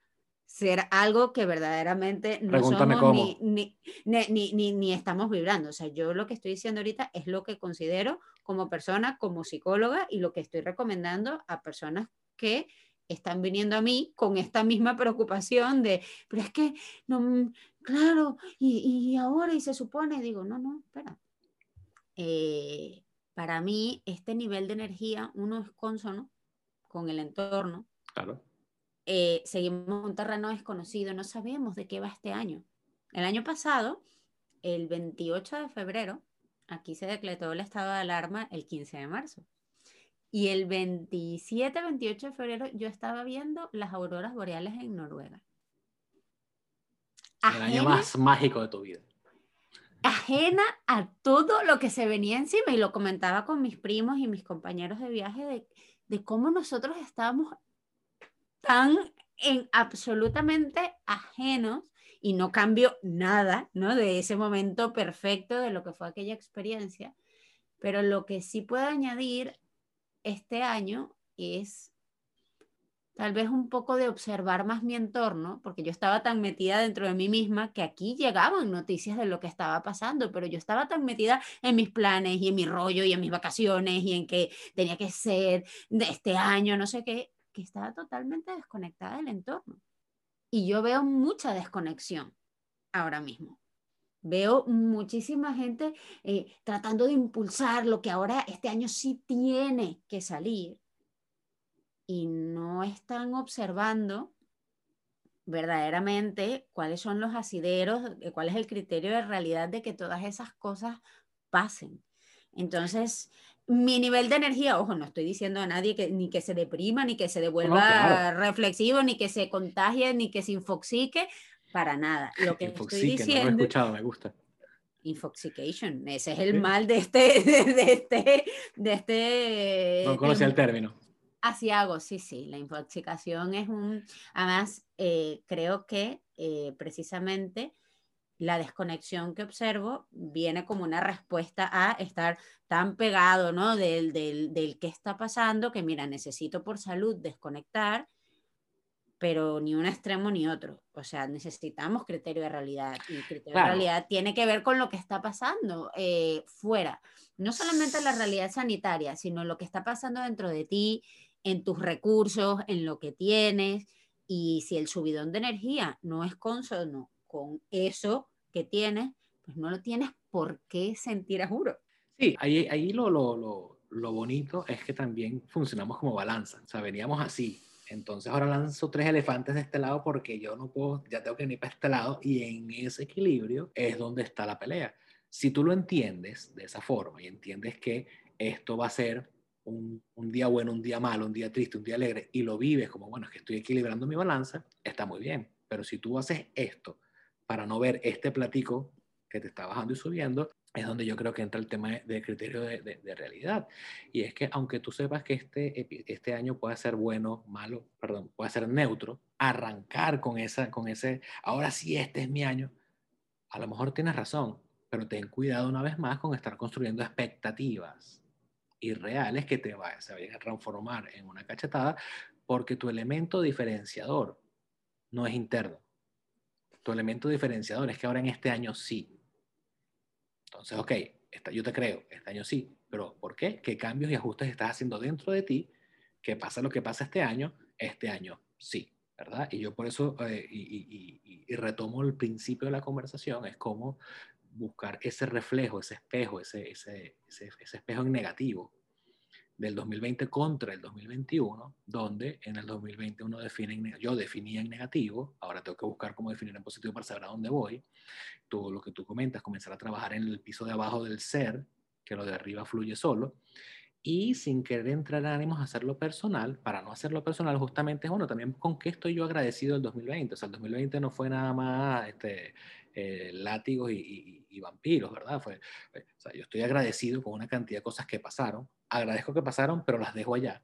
ser algo que verdaderamente no somos ni ni, ni, ni, ni, estamos vibrando. O sea, yo lo que estoy diciendo ahorita es lo que considero como persona, como psicóloga y lo que estoy recomendando a personas que están viniendo a mí con esta misma preocupación de, pero es que, no, claro, y, y ahora y se supone, digo, no, no, espera. Eh, para mí, este nivel de energía, uno es consono con el entorno. Claro. Eh, seguimos un terreno desconocido, no sabemos de qué va este año. El año pasado, el 28 de febrero, aquí se decretó el estado de alarma el 15 de marzo. Y el 27, 28 de febrero yo estaba viendo las auroras boreales en Noruega. El año más mágico de tu vida. Ajena a todo lo que se venía encima y lo comentaba con mis primos y mis compañeros de viaje de, de cómo nosotros estábamos tan en absolutamente ajenos y no cambio nada, ¿no? De ese momento perfecto de lo que fue aquella experiencia. Pero lo que sí puedo añadir este año es tal vez un poco de observar más mi entorno, porque yo estaba tan metida dentro de mí misma que aquí llegaban noticias de lo que estaba pasando, pero yo estaba tan metida en mis planes y en mi rollo y en mis vacaciones y en que tenía que ser de este año, no sé qué, que estaba totalmente desconectada del entorno. Y yo veo mucha desconexión ahora mismo. Veo muchísima gente eh, tratando de impulsar lo que ahora este año sí tiene que salir y no están observando verdaderamente cuáles son los asideros, eh, cuál es el criterio de realidad de que todas esas cosas pasen. Entonces, mi nivel de energía, ojo, no estoy diciendo a nadie que ni que se deprima, ni que se devuelva reflexivo, ni que se contagie, ni que se infoxique, para nada. Lo que estoy diciendo. No lo he escuchado, me gusta. Infoxication, ese es el mal de este, de, este, de este. No conocía el término. Así hago, sí, sí. La infoxicación es un. Además, eh, creo que eh, precisamente la desconexión que observo viene como una respuesta a estar tan pegado, ¿no? Del, del, del qué está pasando, que mira, necesito por salud desconectar pero ni un extremo ni otro. O sea, necesitamos criterio de realidad y criterio de realidad tiene que ver con lo que está pasando eh, fuera. No solamente la realidad sanitaria, sino lo que está pasando dentro de ti, en tus recursos, en lo que tienes. Y si el subidón de energía no es consono con eso que tienes, pues no lo tienes por qué sentir a juro. Sí, ahí, ahí lo, lo, lo, lo bonito es que también funcionamos como balanza. O sea, veníamos así, entonces ahora lanzo tres elefantes de este lado porque yo no puedo, ya tengo que ir para este lado y en ese equilibrio es donde está la pelea. Si tú lo entiendes de esa forma y entiendes que esto va a ser un, día bueno, un día malo, un día triste, un día alegre y lo vives como, bueno, es que estoy equilibrando mi balanza, está muy bien. Pero si tú haces esto para no ver este platico que te está bajando y subiendo, es donde yo creo que entra el tema de, criterio de, de, realidad. Y es que aunque tú sepas que este, este año puede ser bueno, malo, perdón, puede ser neutro, arrancar con, esa, con ese, ahora sí, este es mi año, a lo mejor tienes razón, pero ten cuidado una vez más con estar construyendo expectativas irreales que te vayan, se vayan a transformar en una cachetada, porque tu elemento diferenciador no es interno. Tu elemento diferenciador es que ahora en este año sí, entonces, ok, yo te creo, este año sí, pero ¿por qué? ¿Qué cambios y ajustes estás haciendo dentro de ti? Que pasa lo que pasa este año, este año sí, ¿verdad? Y yo por eso, eh, y, retomo el principio de la conversación, es como buscar ese reflejo, ese espejo, ese, ese, ese, ese espejo en negativo del 2020 contra el 2021, donde en el 2020 uno define, yo definía en negativo, ahora tengo que buscar cómo definir en positivo para saber a dónde voy. Todo lo que tú comentas, comenzar a trabajar en el piso de abajo del ser, que lo de arriba fluye solo, y sin querer entrar ánimos a hacerlo personal, para no hacerlo personal, justamente es uno también con qué estoy yo agradecido del 2020. O sea, el 2020 no fue nada más este, eh, látigos y, y, vampiros, ¿verdad? Fue, o sea, yo estoy agradecido con una cantidad de cosas que pasaron, agradezco que pasaron, pero las dejo allá.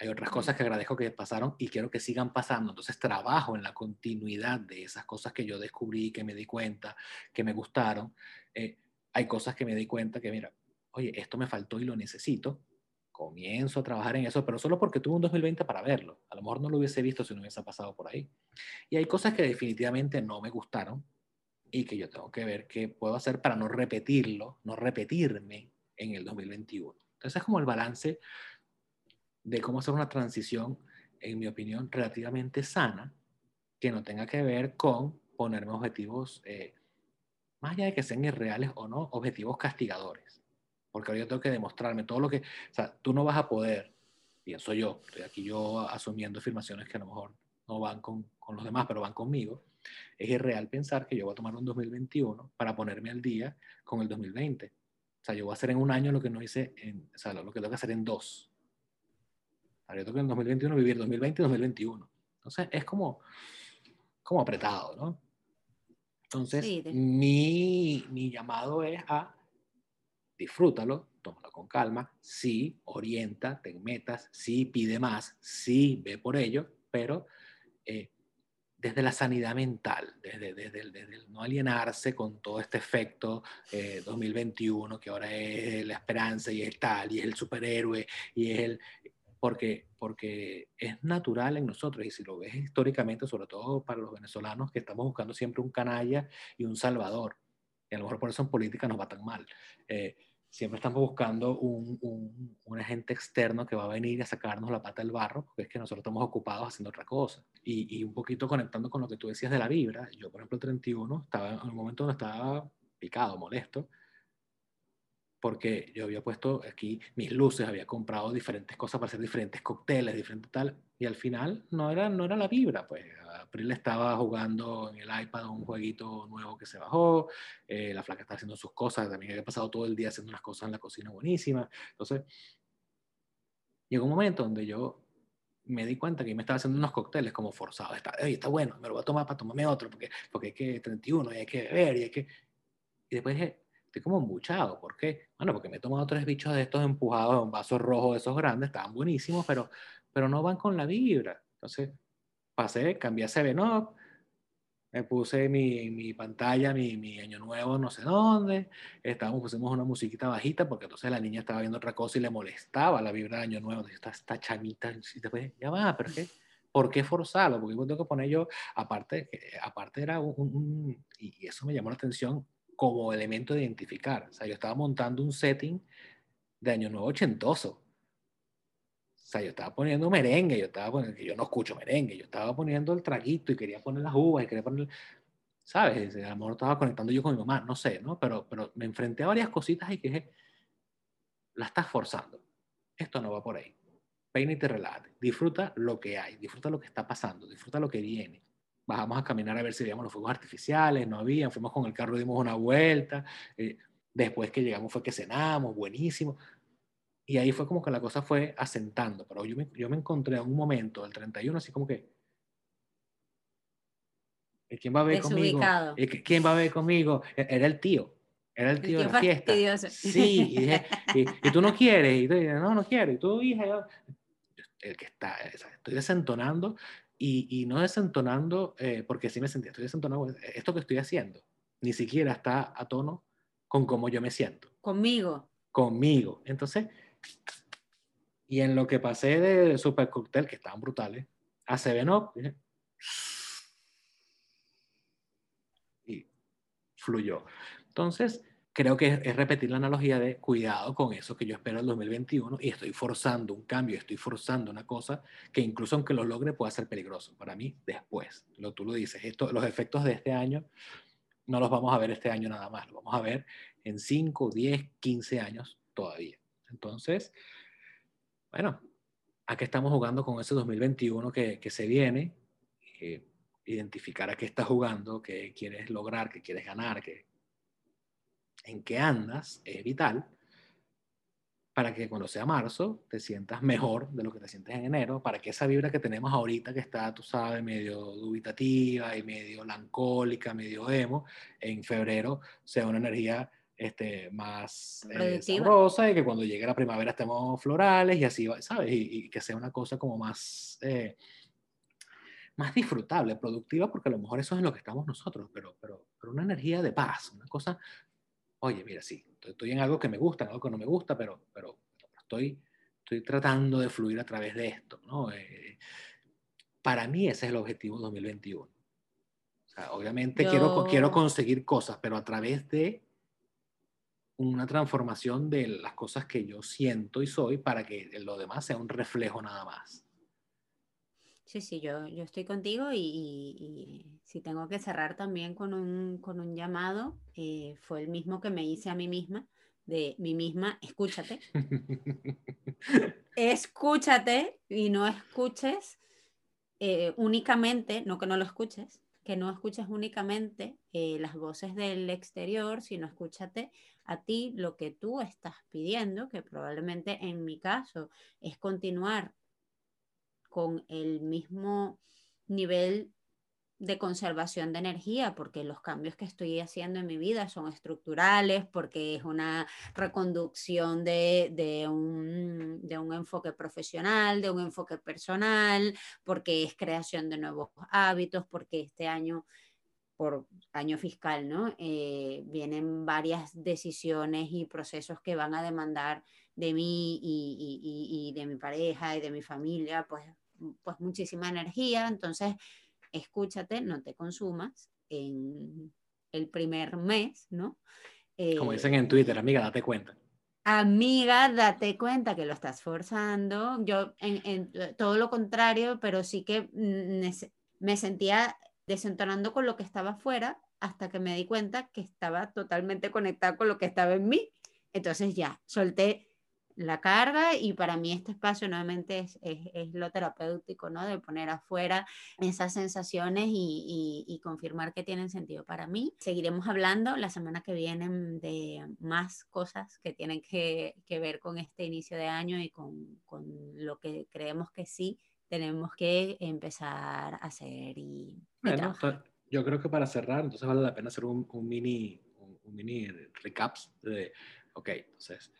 Hay otras cosas que agradezco que pasaron y quiero que sigan pasando. Entonces trabajo en la continuidad de esas cosas que yo descubrí, que me di cuenta, que me gustaron. Eh, hay cosas que me di cuenta que, mira, oye, esto me faltó y lo necesito. Comienzo a trabajar en eso, pero solo porque tuve un 2020 para verlo. A lo mejor no lo hubiese visto si no hubiese pasado por ahí. Y hay cosas que definitivamente no me gustaron y que yo tengo que ver qué puedo hacer para no repetirlo, no repetirme en el 2021. Entonces es como el balance de cómo hacer una transición, en mi opinión, relativamente sana, que no tenga que ver con ponerme objetivos, eh, más allá de que sean irreales o no, objetivos castigadores. Porque ahora yo tengo que demostrarme todo lo que, o sea, tú no vas a poder, pienso yo, estoy aquí yo asumiendo afirmaciones que a lo mejor no van con, con los demás, pero van conmigo. Es irreal pensar que yo voy a tomar un 2021 para ponerme al día con el 2020 o sea, yo voy a hacer en un año lo que no hice en, o sea, lo que tengo que hacer en dos. Ahora yo tengo que en 2021 vivir 2020 y 2021. Entonces, es como, como apretado, ¿no? Entonces, mi, mi llamado es a disfrútalo, tómalo con calma, sí, orienta, ten metas, sí, pide más, sí, ve por ello, pero eh, desde la sanidad mental, desde, desde, el, desde, el, no alienarse con todo este efecto 2021, eh, que ahora es la esperanza y es tal, y es el superhéroe, y es el... Porque, porque es natural en nosotros, y si lo ves históricamente, sobre todo para los venezolanos, que estamos buscando siempre un canalla y un salvador, y a lo mejor por eso en política nos va tan mal. Eh, siempre estamos buscando un, un, un, agente externo que va a venir a sacarnos la pata del barro, porque es que nosotros estamos ocupados haciendo otra cosa. Y, y, un poquito conectando con lo que tú decías de la vibra, yo por ejemplo el 31 estaba en un momento donde estaba picado, molesto, porque yo había puesto aquí mis luces, había comprado diferentes cosas para hacer diferentes cócteles, diferentes tal, y al final no era, no era la vibra, pues April estaba jugando en el iPad un jueguito nuevo que se bajó, eh, la flaca estaba haciendo sus cosas, también había pasado todo el día haciendo unas cosas en la cocina buenísimas, entonces llegó un momento donde yo me di cuenta que me estaba haciendo unos cócteles como forzados, está, está bueno, me lo voy a tomar para tomarme otro, porque, porque hay que 31 y hay que beber y hay que... Y después dije, estoy como embuchado. ¿Por qué? Bueno, porque me he tomado tres bichos de estos empujados en un vaso rojo de esos grandes, estaban buenísimos, pero, pero no van con la vibra. Entonces pasé, cambié a Seven Up, me puse mi, mi pantalla, mi, mi, año nuevo, no sé dónde, estábamos, pusimos una musiquita bajita porque entonces la niña estaba viendo otra cosa y le molestaba la vibra de año nuevo, esta, esta chamita, y después, ya va, pero qué, ¿por qué forzarlo? Porque tengo que poner yo, aparte, aparte era un, un, y eso me llamó la atención, como elemento de identificar. O sea, yo estaba montando un setting de Año Nuevo ochentoso. O sea, yo estaba poniendo merengue, yo estaba poniendo, que yo no escucho merengue, yo estaba poniendo el traguito y quería poner las uvas y quería poner, ¿sabes? A lo mejor estaba conectando yo con mi mamá, no sé, ¿no? Pero, pero me enfrenté a varias cositas y dije, la estás forzando. Esto no va por ahí. Peine y te relájate. Disfruta lo que hay, disfruta lo que está pasando, disfruta lo que viene bajamos a caminar a ver si veíamos los fuegos artificiales, no había, fuimos con el carro, dimos una vuelta, eh, después que llegamos fue que cenamos, buenísimo, y ahí fue como que la cosa fue asentando, pero yo me, yo me encontré en un momento, el 31, así como que, ¿quién va a ver conmigo? ¿Quién va a ver conmigo? E, era el tío, era el tío de la fiesta. Sí, y, dije, y, tú no quieres, y tú dices, no, no quiero, y tú, hija, el que está, estoy desentonando y, no desentonando, eh, porque sí me sentía, estoy desentonando, esto que estoy haciendo ni siquiera está a tono con cómo yo me siento. Conmigo. Conmigo. Entonces, y en lo que pasé de Super Cocktail, que estaban brutales, a Seven Up, y fluyó. Entonces, creo que es, repetir la analogía de cuidado con eso que yo espero el 2021 y estoy forzando un cambio, estoy forzando una cosa que incluso aunque lo logre pueda ser peligroso para mí después. Lo, tú lo dices, esto, los efectos de este año no los vamos a ver este año nada más, los vamos a ver en 5, 10, 15 años todavía. Entonces, bueno, aquí estamos jugando con ese 2021 que, que se viene, eh, identificar a qué estás jugando, qué quieres lograr, qué quieres ganar, qué, en qué andas, es vital para que cuando sea marzo te sientas mejor de lo que te sientes en enero, para que esa vibra que tenemos ahorita, que está, tú sabes, medio dubitativa y medio lancólica, medio emo, en febrero sea una energía este, más eh, sabrosa y que cuando llegue la primavera estemos florales y así, ¿sabes? Y, que sea una cosa como más, eh, más disfrutable, productiva, porque a lo mejor eso es en lo que estamos nosotros, pero, pero, pero una energía de paz, una cosa oye, mira, sí, estoy en algo que me gusta, en algo que no me gusta, pero, pero estoy, estoy tratando de fluir a través de esto, ¿no? Eh, para mí ese es el objetivo 2021. O sea, obviamente quiero, quiero conseguir cosas, pero a través de una transformación de las cosas que yo siento y soy para que lo demás sea un reflejo nada más. Sí, sí, yo, yo estoy contigo y, si tengo que cerrar también con un, con un llamado, eh, fue el mismo que me hice a mí misma, de mí misma, escúchate. escúchate y no escuches eh, únicamente, no que no lo escuches, que no escuches únicamente eh, las voces del exterior, sino escúchate a ti lo que tú estás pidiendo, que probablemente en mi caso es continuar con el mismo nivel de conservación de energía, porque los cambios que estoy haciendo en mi vida son estructurales, porque es una reconducción de, un, de, un, enfoque profesional, de un enfoque personal, porque es creación de nuevos hábitos, porque este año, por año fiscal, ¿no? Eh, vienen varias decisiones y procesos que van a demandar de mí y, y, y de mi pareja y de mi familia, pues pues muchísima energía, entonces escúchate, no te consumas en el primer mes, ¿no? Como dicen en Twitter, amiga, date cuenta. Amiga, date cuenta que lo estás forzando. Yo en, todo lo contrario, pero sí que me sentía desentonando con lo que estaba afuera hasta que me di cuenta que estaba totalmente conectada con lo que estaba en mí. Entonces ya, solté la carga y para mí este espacio nuevamente es, es, lo terapéutico, ¿no? De poner afuera esas sensaciones y, y, confirmar que tienen sentido para mí. Seguiremos hablando la semana que viene de más cosas que tienen que, que ver con este inicio de año y con, con, lo que creemos que sí tenemos que empezar a hacer y, bueno, yo creo que para cerrar, entonces vale la pena hacer un, un mini, un, un mini recaps de, ok, entonces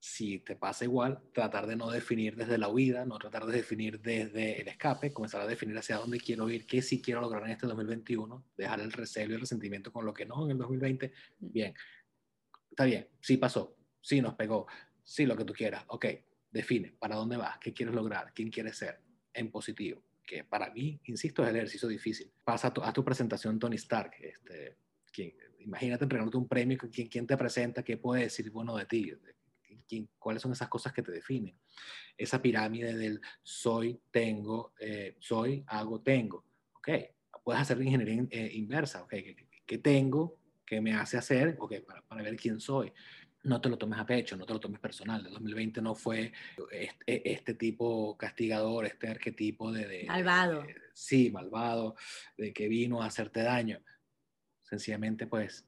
si te pasa igual, tratar de no definir desde la huida, no tratar de definir desde el escape, comenzar a definir hacia dónde quiero ir, qué sí quiero lograr en este 2021, dejar el recelo y el resentimiento con lo que no en el 2020. Bien, está bien, sí pasó, sí nos pegó, sí lo que tú quieras, ok, define para dónde vas, qué quieres lograr, quién quieres ser, en positivo, que para mí, insisto, es el ejercicio difícil. Pasa a tu, a tu presentación Tony Stark, este, imagínate entregándote un premio, ¿quién, quién te presenta, qué puede decir bueno de ti, cuáles son esas cosas que te definen. Esa pirámide del soy, tengo, eh, soy, hago, tengo. Ok, puedes hacer ingeniería eh, inversa. Ok, ¿qué, tengo? ¿Qué me hace hacer? Ok, para, para, ver quién soy. No te lo tomes a pecho, no te lo tomes personal. El 2020 no fue este, este, tipo castigador, este arquetipo de, de malvado. sí, malvado, de que vino a hacerte daño. Sencillamente, pues,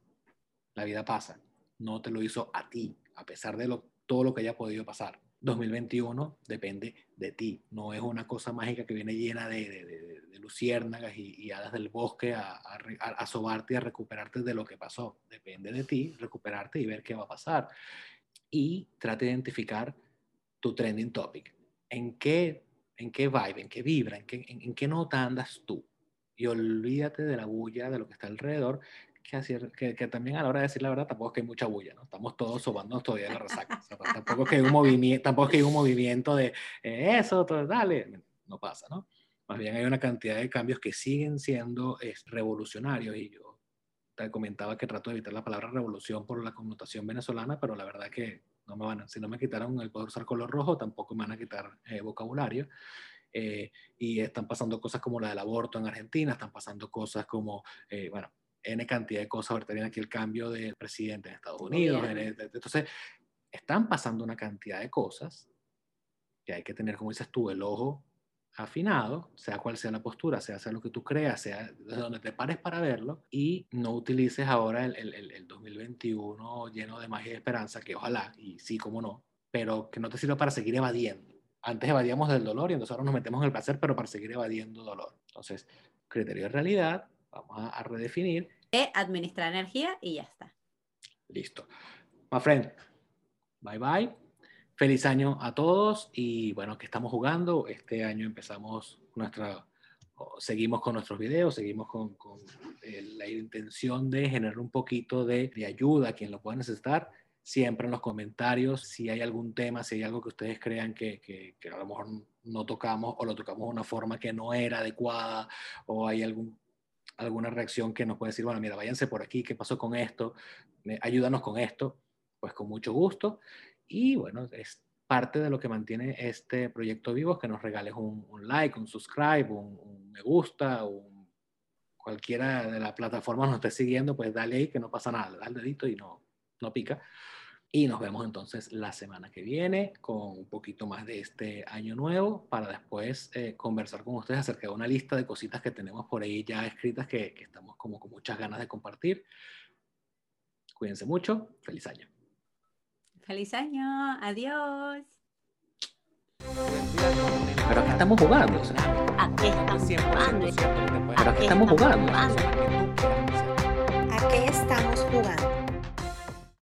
la vida pasa. No te lo hizo a ti, a pesar de lo todo lo que haya podido pasar. 2021 depende de ti, no es una cosa mágica que viene llena de, de, luciérnagas y, hadas del bosque a, a, a, sobarte y a recuperarte de lo que pasó. Depende de ti recuperarte y ver qué va a pasar. Y trate de identificar tu trending topic. ¿En qué, en qué vibe, en qué vibra, en qué, en qué nota andas tú? Y olvídate de la bulla, de lo que está alrededor que, que, también a la hora de decir la verdad tampoco es que hay mucha bulla, ¿no? Estamos todos sobándonos todavía de la resaca. tampoco es que hay un movimiento, tampoco es que hay un movimiento de eh, eso, todo, dale, no pasa, ¿no? Más bien hay una cantidad de cambios que siguen siendo es, revolucionarios y yo te comentaba que trato de evitar la palabra revolución por la connotación venezolana, pero la verdad que no me van a, si no me quitaron el poder usar color rojo, tampoco me van a quitar eh, vocabulario. Eh, y están pasando cosas como la del aborto en Argentina, están pasando cosas como, bueno, N cantidad de cosas. Ahorita viene aquí el cambio del presidente en Estados Unidos. Entonces, están pasando una cantidad de cosas que hay que tener, como dices tú, el ojo afinado, sea cual sea la postura, sea, sea lo que tú creas, sea donde te pares para verlo y no utilices ahora el, el, el 2021 lleno de magia y esperanza, que ojalá, y sí, como no, pero que no te sirva para seguir evadiendo. Antes evadíamos del dolor y entonces ahora nos metemos en el placer, pero para seguir evadiendo dolor. Entonces, criterio de realidad, vamos a, a redefinir. De administrar energía y ya está. Listo. My friend, bye bye. Feliz año a todos y bueno, que estamos jugando. Este año empezamos nuestra, seguimos con nuestros videos, seguimos con, con eh, la intención de generar un poquito de, de, ayuda a quien lo pueda necesitar. Siempre en los comentarios, si hay algún tema, si hay algo que ustedes crean que, que, que a lo mejor no tocamos o lo tocamos de una forma que no era adecuada o hay algún alguna reacción que nos puede decir, bueno, mira, váyanse por aquí, ¿qué pasó con esto? Ayúdanos con esto, pues con mucho gusto. Y bueno, es parte de lo que mantiene este proyecto vivo, que nos regales un, un like, un subscribe, un, un me gusta, un, cualquiera de las plataformas nos esté siguiendo, pues dale ahí que no pasa nada, da el dedito y no, no pica. Y nos vemos entonces la semana que viene con un poquito más de este año nuevo para después eh, conversar con ustedes acerca de una lista de cositas que tenemos por ahí ya escritas que, que estamos como con muchas ganas de compartir. Cuídense mucho. Feliz año. Feliz año, adiós. Pero aquí estamos jugando. O sea, aquí estamos jugando. Pero aquí estamos jugando. ¿A qué estamos jugando?